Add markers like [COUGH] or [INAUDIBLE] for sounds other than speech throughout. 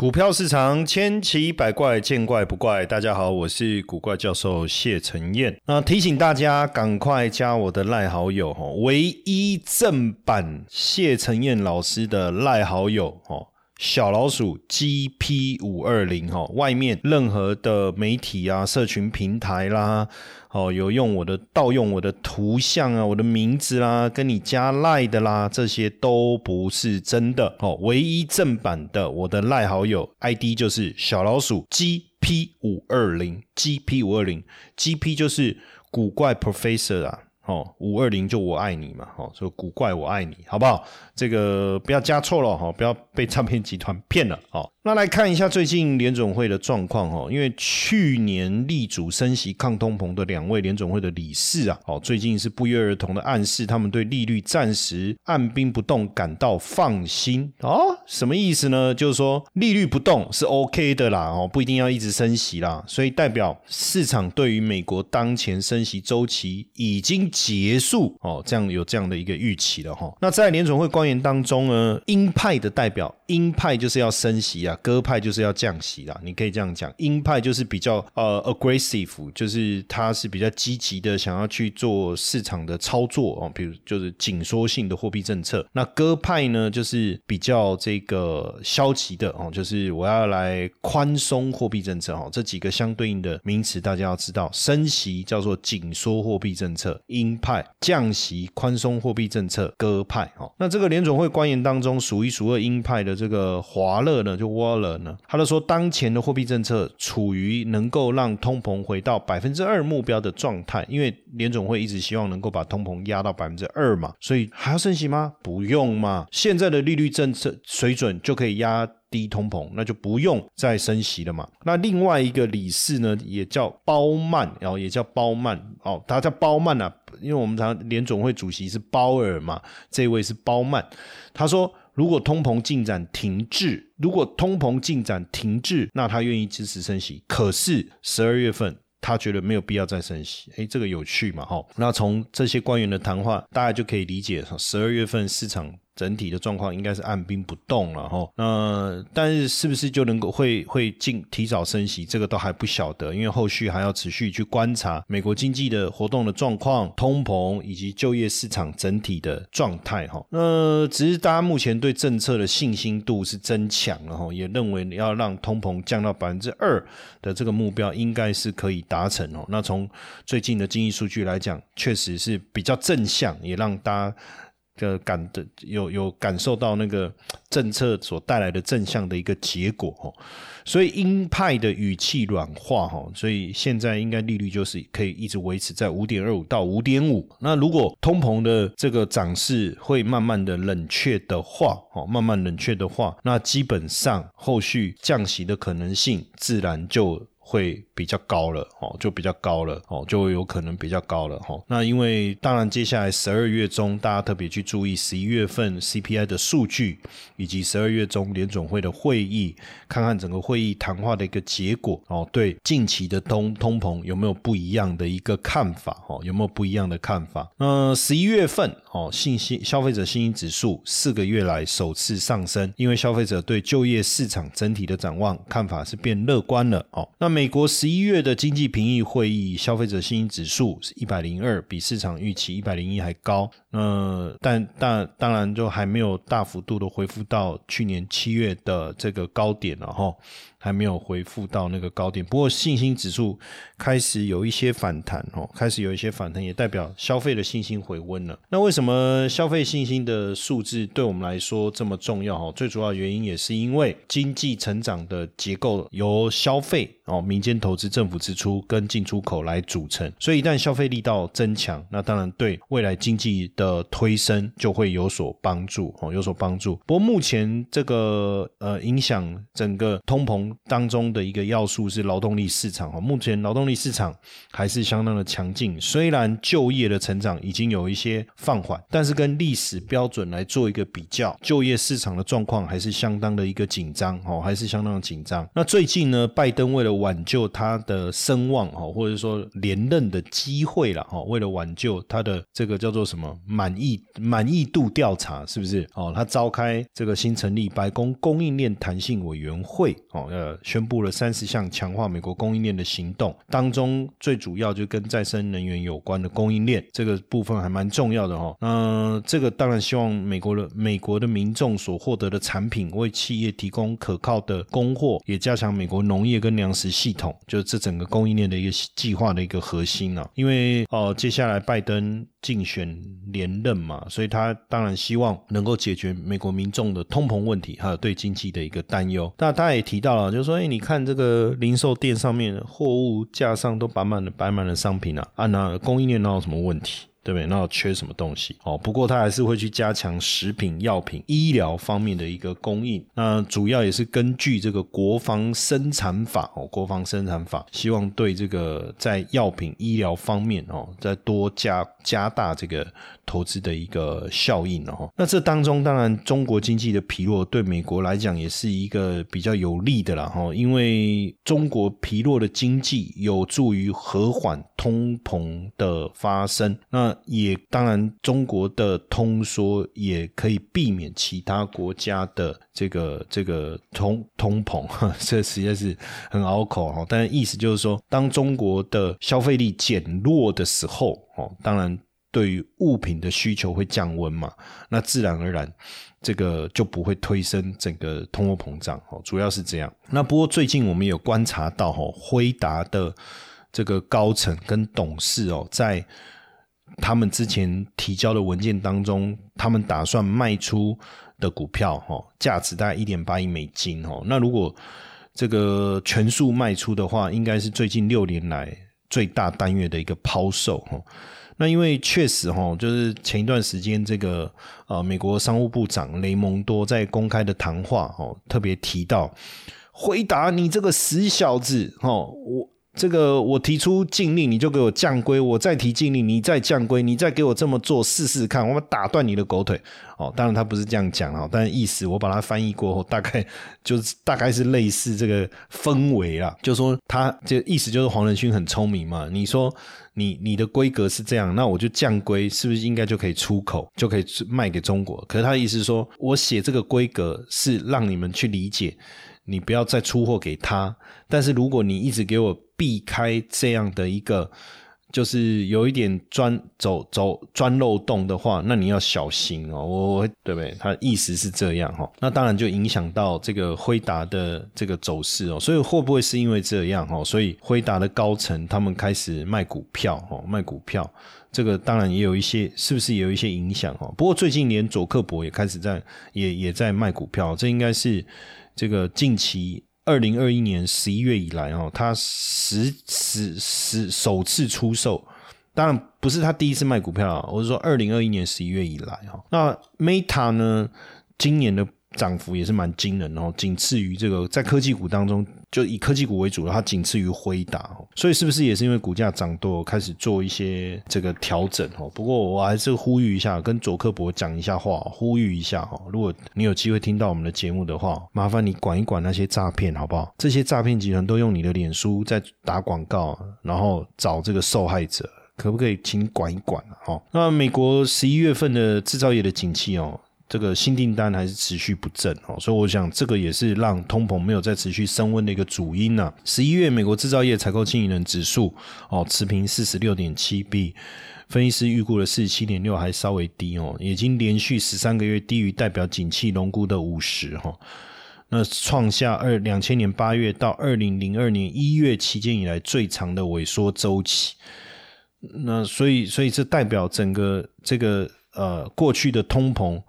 股票市场千奇百怪，见怪不怪。大家好，我是古怪教授谢承彦。那提醒大家，赶快加我的赖好友哦，唯一正版谢承彦老师的赖好友哦。小老鼠 GP 五二零哈，外面任何的媒体啊、社群平台啦，哦，有用我的盗用我的图像啊、我的名字啦，跟你加赖的啦，这些都不是真的哦。唯一正版的我的赖好友 ID 就是小老鼠 GP 五二零，GP 五二零，GP 就是古怪 Professor 啊。哦，五二零就我爱你嘛，哦，说古怪我爱你，好不好？这个不要加错了哈，不要被诈骗集团骗了哦。那来看一下最近联总会的状况哈，因为去年力主升息抗通膨的两位联总会的理事啊，哦，最近是不约而同的暗示他们对利率暂时按兵不动感到放心哦。什么意思呢？就是说利率不动是 OK 的啦，哦，不一定要一直升息啦，所以代表市场对于美国当前升息周期已经结束哦，这样有这样的一个预期了哈。那在联总会官员当中呢，鹰派的代表，鹰派就是要升息啊。鸽派就是要降息啦，你可以这样讲。鹰派就是比较呃 aggressive，就是他是比较积极的，想要去做市场的操作哦，比如就是紧缩性的货币政策。那鸽派呢，就是比较这个消极的哦，就是我要来宽松货币政策哦。这几个相对应的名词大家要知道，升息叫做紧缩货币政策，鹰派降息宽松货币政策，鸽派哦。那这个联总会官员当中数一数二鹰派的这个华勒呢，就。沃勒呢？他就说，当前的货币政策处于能够让通膨回到百分之二目标的状态，因为联总会一直希望能够把通膨压到百分之二嘛，所以还要升息吗？不用嘛，现在的利率政策水准就可以压低通膨，那就不用再升息了嘛。那另外一个理事呢，也叫包曼，然后也叫包曼哦，他叫包曼啊，因为我们常联总会主席是鲍尔嘛，这位是包曼，他说。如果通膨进展停滞，如果通膨进展停滞，那他愿意支持升息。可是十二月份，他觉得没有必要再升息。哎，这个有趣嘛？哈，那从这些官员的谈话，大家就可以理解，十二月份市场。整体的状况应该是按兵不动了哈，那但是是不是就能够会会进提早升息，这个都还不晓得，因为后续还要持续去观察美国经济的活动的状况、通膨以及就业市场整体的状态哈。那只是大家目前对政策的信心度是增强了哈，也认为要让通膨降到百分之二的这个目标应该是可以达成哦。那从最近的经济数据来讲，确实是比较正向，也让大家。的感的有有感受到那个政策所带来的正向的一个结果哦，所以鹰派的语气软化哈，所以现在应该利率就是可以一直维持在五点二五到五点五。那如果通膨的这个涨势会慢慢的冷却的话，哦，慢慢冷却的话，那基本上后续降息的可能性自然就。会比较高了哦，就比较高了哦，就有可能比较高了哈。那因为当然，接下来十二月中，大家特别去注意十一月份 CPI 的数据，以及十二月中联总会的会议，看看整个会议谈话的一个结果哦。对近期的通通膨有没有不一样的一个看法哦？有没有不一样的看法？那十一月份哦，信心消费者信心指数四个月来首次上升，因为消费者对就业市场整体的展望看法是变乐观了哦。那美美国十一月的经济评议会议消费者信心指数是一百零二，比市场预期一百零一还高。那但但当然就还没有大幅度的恢复到去年七月的这个高点了哈。还没有恢复到那个高点，不过信心指数开始有一些反弹哦，开始有一些反弹，也代表消费的信心回温了。那为什么消费信心的数字对我们来说这么重要？哈，最主要原因也是因为经济成长的结构由消费哦、民间投资、政府支出跟进出口来组成，所以一旦消费力道增强，那当然对未来经济的推升就会有所帮助哦，有所帮助。不过目前这个呃影响整个通膨。当中的一个要素是劳动力市场哈。目前劳动力市场还是相当的强劲，虽然就业的成长已经有一些放缓，但是跟历史标准来做一个比较，就业市场的状况还是相当的一个紧张哦，还是相当的紧张。那最近呢，拜登为了挽救他的声望哦，或者说连任的机会了哈，为了挽救他的这个叫做什么满意满意度调查是不是哦？他召开这个新成立白宫供应链弹性委员会哦，呃，宣布了三十项强化美国供应链的行动，当中最主要就跟再生能源有关的供应链这个部分还蛮重要的哈。那这个当然希望美国的美国的民众所获得的产品为企业提供可靠的供货，也加强美国农业跟粮食系统，就是这整个供应链的一个计划的一个核心啊。因为哦，接下来拜登。竞选连任嘛，所以他当然希望能够解决美国民众的通膨问题，还有对经济的一个担忧。那他也提到了，就说，哎，你看这个零售店上面货物架上都摆满了摆满了商品啊，啊，那供应链哪有什么问题？对不对？那缺什么东西？哦，不过他还是会去加强食品、药品、医疗方面的一个供应。那主要也是根据这个国防生产法哦，国防生产法，希望对这个在药品、医疗方面哦，再多加加大这个。投资的一个效应哦，那这当中当然中国经济的疲弱对美国来讲也是一个比较有利的了哈，因为中国疲弱的经济有助于和缓通膨的发生，那也当然中国的通缩也可以避免其他国家的这个这个通 [LAUGHS] 通膨，这实在是很拗口哈，但意思就是说，当中国的消费力减弱的时候哦，当然。对于物品的需求会降温嘛？那自然而然，这个就不会推升整个通货膨胀哦。主要是这样。那不过最近我们有观察到哈，辉达的这个高层跟董事哦，在他们之前提交的文件当中，他们打算卖出的股票哈，价值大概一点八亿美金哦。那如果这个全数卖出的话，应该是最近六年来最大单月的一个抛售哈。那因为确实哈，就是前一段时间这个呃，美国商务部长雷蒙多在公开的谈话哦，特别提到，回答你这个死小子哦，我这个我提出禁令，你就给我降规，我再提禁令，你再降规，你再给我这么做试试看，我打断你的狗腿哦。当然他不是这样讲哦，但意思我把它翻译过后，大概 [LAUGHS] 就是大概是类似这个氛围啦，就说他这意思就是黄仁勋很聪明嘛，你说。你你的规格是这样，那我就降规，是不是应该就可以出口，就可以卖给中国？可是他的意思是说，我写这个规格是让你们去理解，你不要再出货给他。但是如果你一直给我避开这样的一个。就是有一点钻走走钻漏洞的话，那你要小心哦。我我对不对？他意思是这样哈。那当然就影响到这个辉达的这个走势哦。所以会不会是因为这样哈？所以辉达的高层他们开始卖股票哦，卖股票。这个当然也有一些，是不是也有一些影响哦？不过最近连佐克伯也开始在也也在卖股票，这应该是这个近期。二零二一年十一月以来，哦，他十十十首次出售，当然不是他第一次卖股票，我是说二零二一年十一月以来，哈，那 Meta 呢，今年的。涨幅也是蛮惊人哦，仅次于这个在科技股当中，就以科技股为主的，它仅次于辉达。所以是不是也是因为股价涨多，开始做一些这个调整哦？不过我还是呼吁一下，跟佐克伯讲一下话，呼吁一下哈。如果你有机会听到我们的节目的话，麻烦你管一管那些诈骗好不好？这些诈骗集团都用你的脸书在打广告，然后找这个受害者，可不可以请管一管哦？那美国十一月份的制造业的景气哦。这个新订单还是持续不振哦，所以我想这个也是让通膨没有再持续升温的一个主因呢。十一月美国制造业采购经理人指数哦持平四十六点七，比分析师预估的四十七点六还稍微低哦，已经连续十三个月低于代表景气龙估的五十哈，那创下二两千年八月到二零零二年一月期间以来最长的萎缩周期。那所以所以这代表整个这个呃过去的通膨。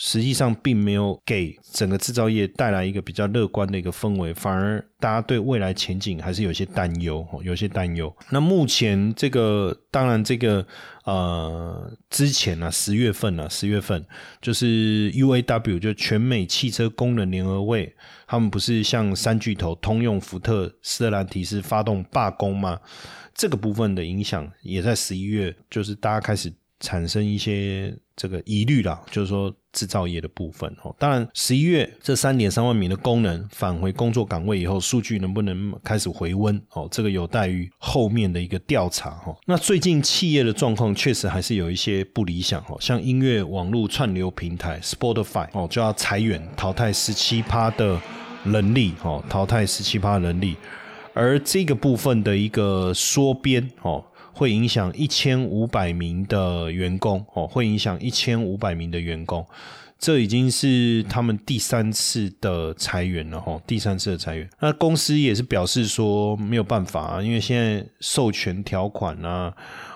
实际上并没有给整个制造业带来一个比较乐观的一个氛围，反而大家对未来前景还是有些担忧，有些担忧。那目前这个，当然这个呃，之前呢，十月份呢，十月份就是 UAW 就全美汽车工人联合会，他们不是向三巨头通用、福特、斯特兰提斯发动罢工吗？这个部分的影响也在十一月，就是大家开始产生一些这个疑虑啦，就是说制造业的部分哦。当然，十一月这三点三万名的工人返回工作岗位以后，数据能不能开始回温哦？这个有待于后面的一个调查哈。那最近企业的状况确实还是有一些不理想哦，像音乐网络串流平台 Spotify 哦就要裁员淘汰十七趴的人力哦，淘汰十七趴人力。而这个部分的一个缩编哦，会影响一千五百名的员工哦，会影响一千五百名的员工，这已经是他们第三次的裁员了哈，第三次的裁员。那公司也是表示说没有办法啊，因为现在授权条款啊，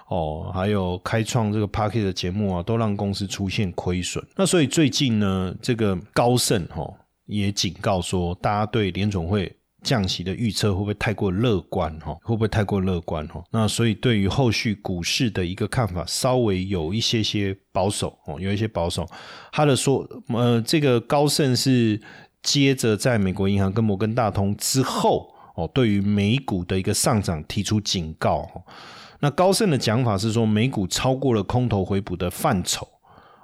哦，还有开创这个 p a r k e t 的节目啊，都让公司出现亏损。那所以最近呢，这个高盛哈也警告说，大家对联总会。降息的预测会不会太过乐观？哈，会不会太过乐观？哈，那所以对于后续股市的一个看法，稍微有一些些保守哦，有一些保守。他的说，呃，这个高盛是接着在美国银行跟摩根大通之后哦，对于美股的一个上涨提出警告。那高盛的讲法是说，美股超过了空头回补的范畴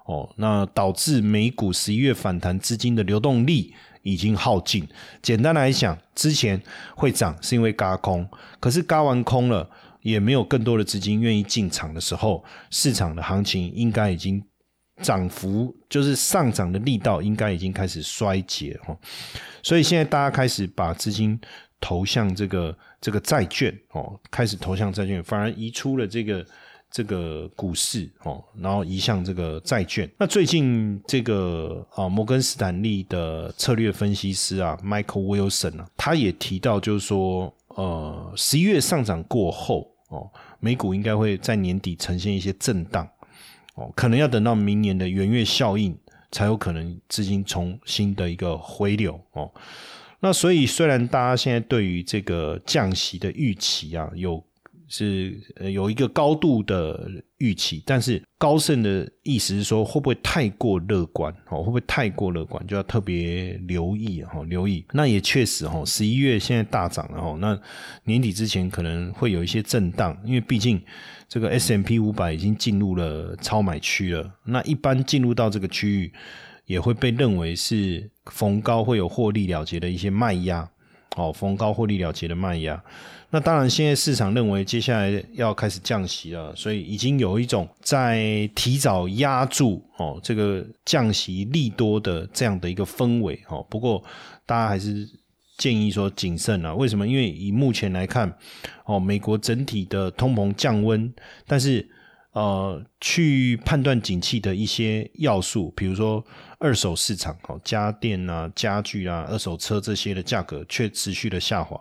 哦，那导致美股十一月反弹资金的流动力。已经耗尽。简单来讲，之前会涨是因为嘎空，可是嘎完空了，也没有更多的资金愿意进场的时候，市场的行情应该已经涨幅就是上涨的力道应该已经开始衰竭哈。所以现在大家开始把资金投向这个这个债券哦，开始投向债券，反而移出了这个。这个股市哦，然后移向这个债券。那最近这个啊，摩根斯坦利的策略分析师啊，Michael Wilson 啊，他也提到，就是说，呃，十一月上涨过后哦，美股应该会在年底呈现一些震荡哦，可能要等到明年的元月效应，才有可能资金重新的一个回流哦。那所以，虽然大家现在对于这个降息的预期啊，有是有一个高度的预期，但是高盛的意思是说，会不会太过乐观？哦，会不会太过乐观？就要特别留意哈，留意。那也确实哈，十一月现在大涨了哈，那年底之前可能会有一些震荡，因为毕竟这个 S M P 五百已经进入了超买区了。那一般进入到这个区域，也会被认为是逢高会有获利了结的一些卖压。哦，逢高获利了结的卖压。那当然，现在市场认为接下来要开始降息了，所以已经有一种在提早压住哦这个降息利多的这样的一个氛围哦。不过大家还是建议说谨慎啊。为什么？因为以目前来看，哦，美国整体的通膨降温，但是呃，去判断景气的一些要素，比如说。二手市场，哦，家电啊、家具啊、二手车这些的价格却持续的下滑，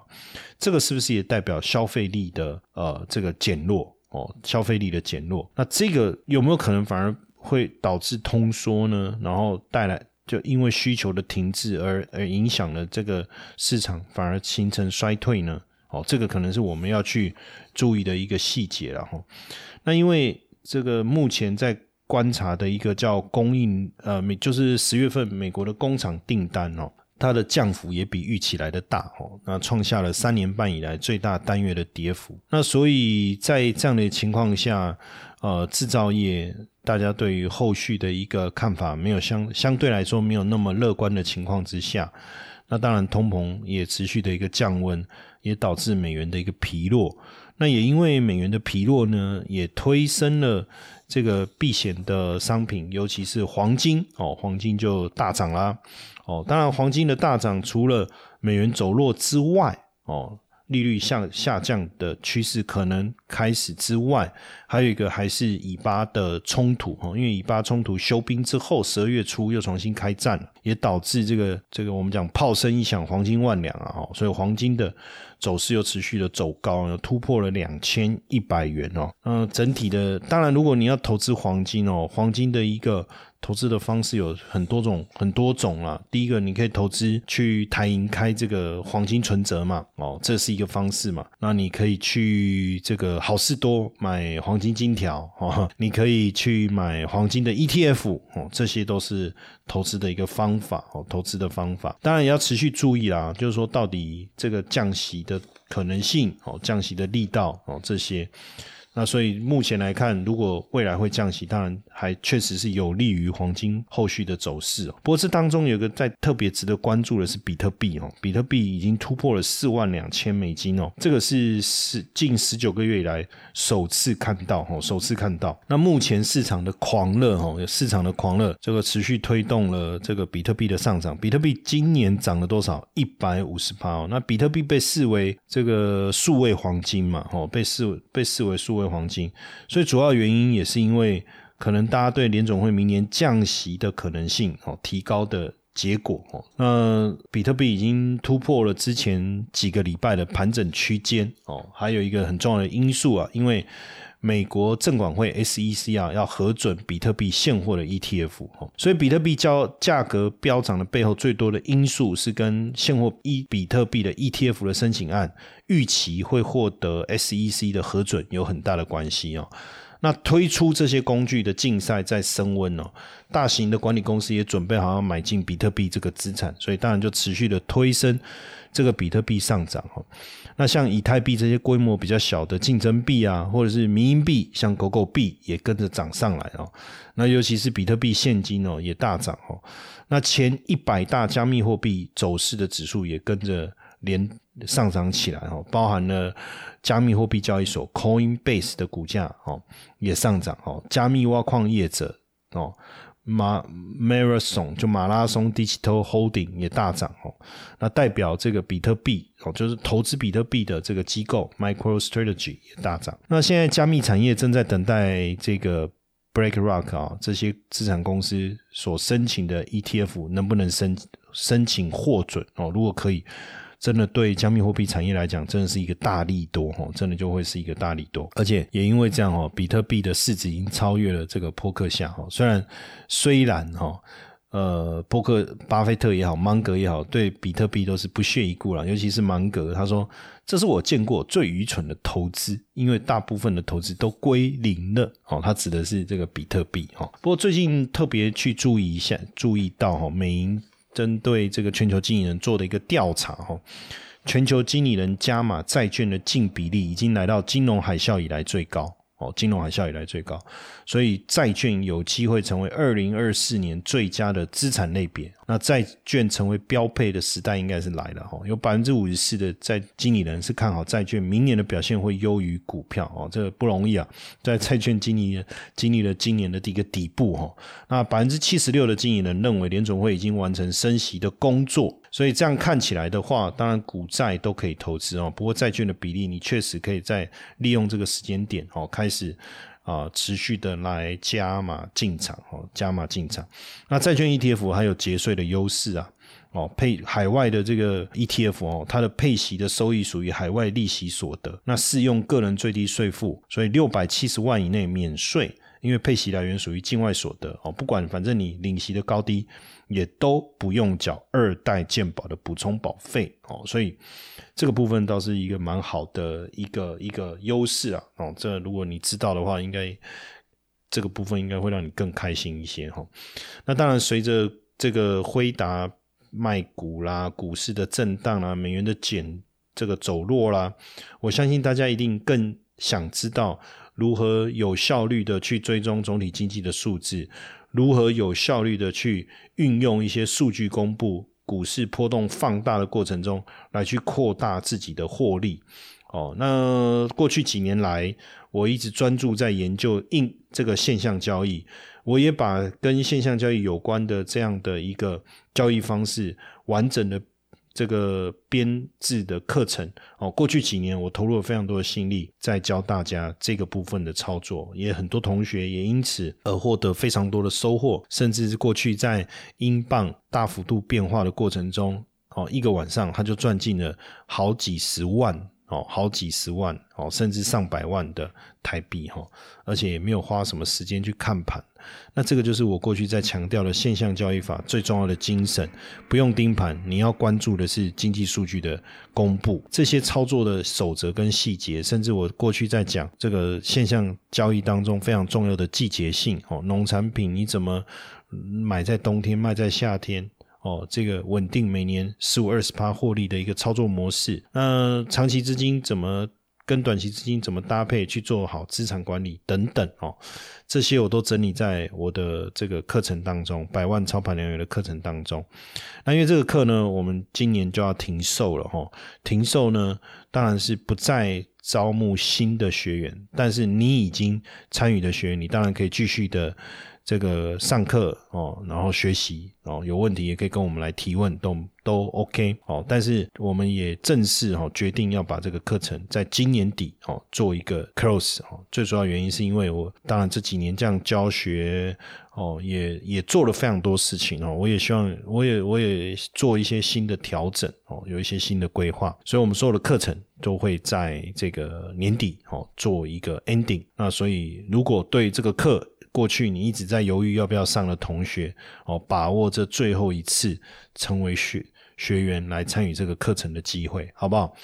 这个是不是也代表消费力的呃这个减弱？哦，消费力的减弱，那这个有没有可能反而会导致通缩呢？然后带来就因为需求的停滞而而影响了这个市场，反而形成衰退呢？哦，这个可能是我们要去注意的一个细节了哈。那因为这个目前在。观察的一个叫供应，呃，美就是十月份美国的工厂订单哦，它的降幅也比预期来的大哦，那创下了三年半以来最大单月的跌幅。那所以在这样的情况下，呃，制造业大家对于后续的一个看法没有相相对来说没有那么乐观的情况之下，那当然通膨也持续的一个降温，也导致美元的一个疲弱。那也因为美元的疲弱呢，也推升了。这个避险的商品，尤其是黄金哦，黄金就大涨啦哦。当然，黄金的大涨，除了美元走弱之外哦。利率下下降的趋势可能开始之外，还有一个还是以巴的冲突哈，因为以巴冲突休兵之后，十二月初又重新开战了，也导致这个这个我们讲炮声一响，黄金万两啊哈，所以黄金的走势又持续的走高，突破了两千一百元哦。嗯，整体的当然，如果你要投资黄金哦，黄金的一个投资的方式有很多种，很多种啦。第一个，你可以投资去台银开这个黄金存折嘛，哦，这是一个方式嘛。那你可以去这个好事多买黄金金条，哦，你可以去买黄金的 ETF，哦，这些都是投资的一个方法，哦，投资的方法。当然也要持续注意啦，就是说到底这个降息的可能性，哦，降息的力道，哦，这些。那所以目前来看，如果未来会降息，当然还确实是有利于黄金后续的走势哦。不过这当中有个在特别值得关注的是比特币哦，比特币已经突破了四万两千美金哦，这个是十近十九个月以来首次看到哦，首次看到。那目前市场的狂热哦，市场的狂热，这个持续推动了这个比特币的上涨。比特币今年涨了多少？一百五十八哦。那比特币被视为这个数位黄金嘛哦，被视被视为数位。黄金，所以主要原因也是因为可能大家对联总会明年降息的可能性哦提高的结果哦，那比特币已经突破了之前几个礼拜的盘整区间哦，还有一个很重要的因素啊，因为美国证管会 SEC 啊要核准比特币现货的 ETF，所以比特币交价格飙涨的背后最多的因素是跟现货一比特币的 ETF 的申请案。预期会获得 SEC 的核准有很大的关系哦。那推出这些工具的竞赛在升温哦，大型的管理公司也准备好要买进比特币这个资产，所以当然就持续的推升这个比特币上涨哦。那像以太币这些规模比较小的竞争币啊，或者是民营币，像狗狗币也跟着涨上来哦。那尤其是比特币现金哦也大涨哦。那前一百大加密货币走势的指数也跟着连。上涨起来哦，包含了加密货币交易所 Coinbase 的股价哦也上涨哦，加密挖矿业者哦马 Marathon 就马拉松 Digital Holding 也大涨哦，那代表这个比特币哦，就是投资比特币的这个机构 MicroStrategy 也大涨。那现在加密产业正在等待这个 BlackRock 啊这些资产公司所申请的 ETF 能不能申申请获准哦？如果可以。真的对加密货币产业来讲，真的是一个大利多哈，真的就会是一个大利多，而且也因为这样哦，比特币的市值已经超越了这个波克夏哈。虽然虽然哈，呃，波克巴菲特也好，芒格也好，对比特币都是不屑一顾了，尤其是芒格，他说这是我见过最愚蠢的投资，因为大部分的投资都归零了哦。他指的是这个比特币哈。不过最近特别去注意一下，注意到哈，美银。针对这个全球经理人做的一个调查，哈，全球经理人加码债券的净比例已经来到金融海啸以来最高。哦，金融海啸以来最高，所以债券有机会成为二零二四年最佳的资产类别。那债券成为标配的时代应该是来了哈。有百分之五十四的在经理人是看好债券明年的表现会优于股票哦，这不容易啊。在债券经理经历了今年的第一个底部哈，那百分之七十六的经理人认为联总会已经完成升息的工作。所以这样看起来的话，当然股债都可以投资哦。不过债券的比例，你确实可以在利用这个时间点哦，开始啊持续的来加码进场哦，加码进场。那债券 ETF 还有节税的优势啊哦，配海外的这个 ETF 哦，它的配息的收益属于海外利息所得，那适用个人最低税负，所以六百七十万以内免税。因为配息来源属于境外所得哦，不管反正你领息的高低，也都不用缴二代健保的补充保费哦，所以这个部分倒是一个蛮好的一个一个优势啊哦，这如果你知道的话，应该这个部分应该会让你更开心一些哈。那当然，随着这个辉达卖股啦，股市的震荡啦，美元的减这个走弱啦，我相信大家一定更想知道。如何有效率的去追踪总体经济的数字？如何有效率的去运用一些数据公布、股市波动放大的过程中，来去扩大自己的获利？哦，那过去几年来，我一直专注在研究应这个现象交易，我也把跟现象交易有关的这样的一个交易方式完整的。这个编制的课程哦，过去几年我投入了非常多的心力在教大家这个部分的操作，也很多同学也因此而获得非常多的收获，甚至是过去在英镑大幅度变化的过程中，哦，一个晚上他就赚进了好几十万哦，好几十万哦，甚至上百万的台币哈，而且也没有花什么时间去看盘。那这个就是我过去在强调的现象交易法最重要的精神，不用盯盘，你要关注的是经济数据的公布，这些操作的守则跟细节，甚至我过去在讲这个现象交易当中非常重要的季节性哦，农产品你怎么买在冬天卖在夏天哦，这个稳定每年十五二十趴获利的一个操作模式，那长期资金怎么？跟短期资金怎么搭配去做好资产管理等等哦，这些我都整理在我的这个课程当中，百万操盘良缘的课程当中。那因为这个课呢，我们今年就要停售了哈，停售呢，当然是不再招募新的学员，但是你已经参与的学员，你当然可以继续的。这个上课哦，然后学习哦，有问题也可以跟我们来提问，都都 OK 哦。但是我们也正式哦决定要把这个课程在今年底哦做一个 close 哦。最主要原因是因为我当然这几年这样教学哦，也也做了非常多事情哦。我也希望我也我也做一些新的调整哦，有一些新的规划，所以我们所有的课程都会在这个年底哦做一个 ending。那所以如果对这个课，过去你一直在犹豫要不要上的同学哦，把握这最后一次成为学学员来参与这个课程的机会，好不好？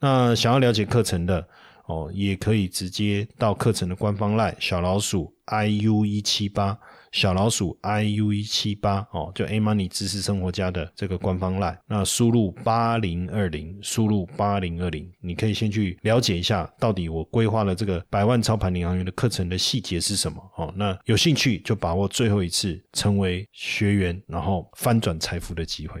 那想要了解课程的哦，也可以直接到课程的官方 line 小老鼠 iu 一七八。小老鼠 i u 一七八哦，就 A Money 知识生活家的这个官方 line，那输入八零二零，输入八零二零，你可以先去了解一下，到底我规划了这个百万操盘领航员的课程的细节是什么哦。那有兴趣就把握最后一次成为学员，然后翻转财富的机会。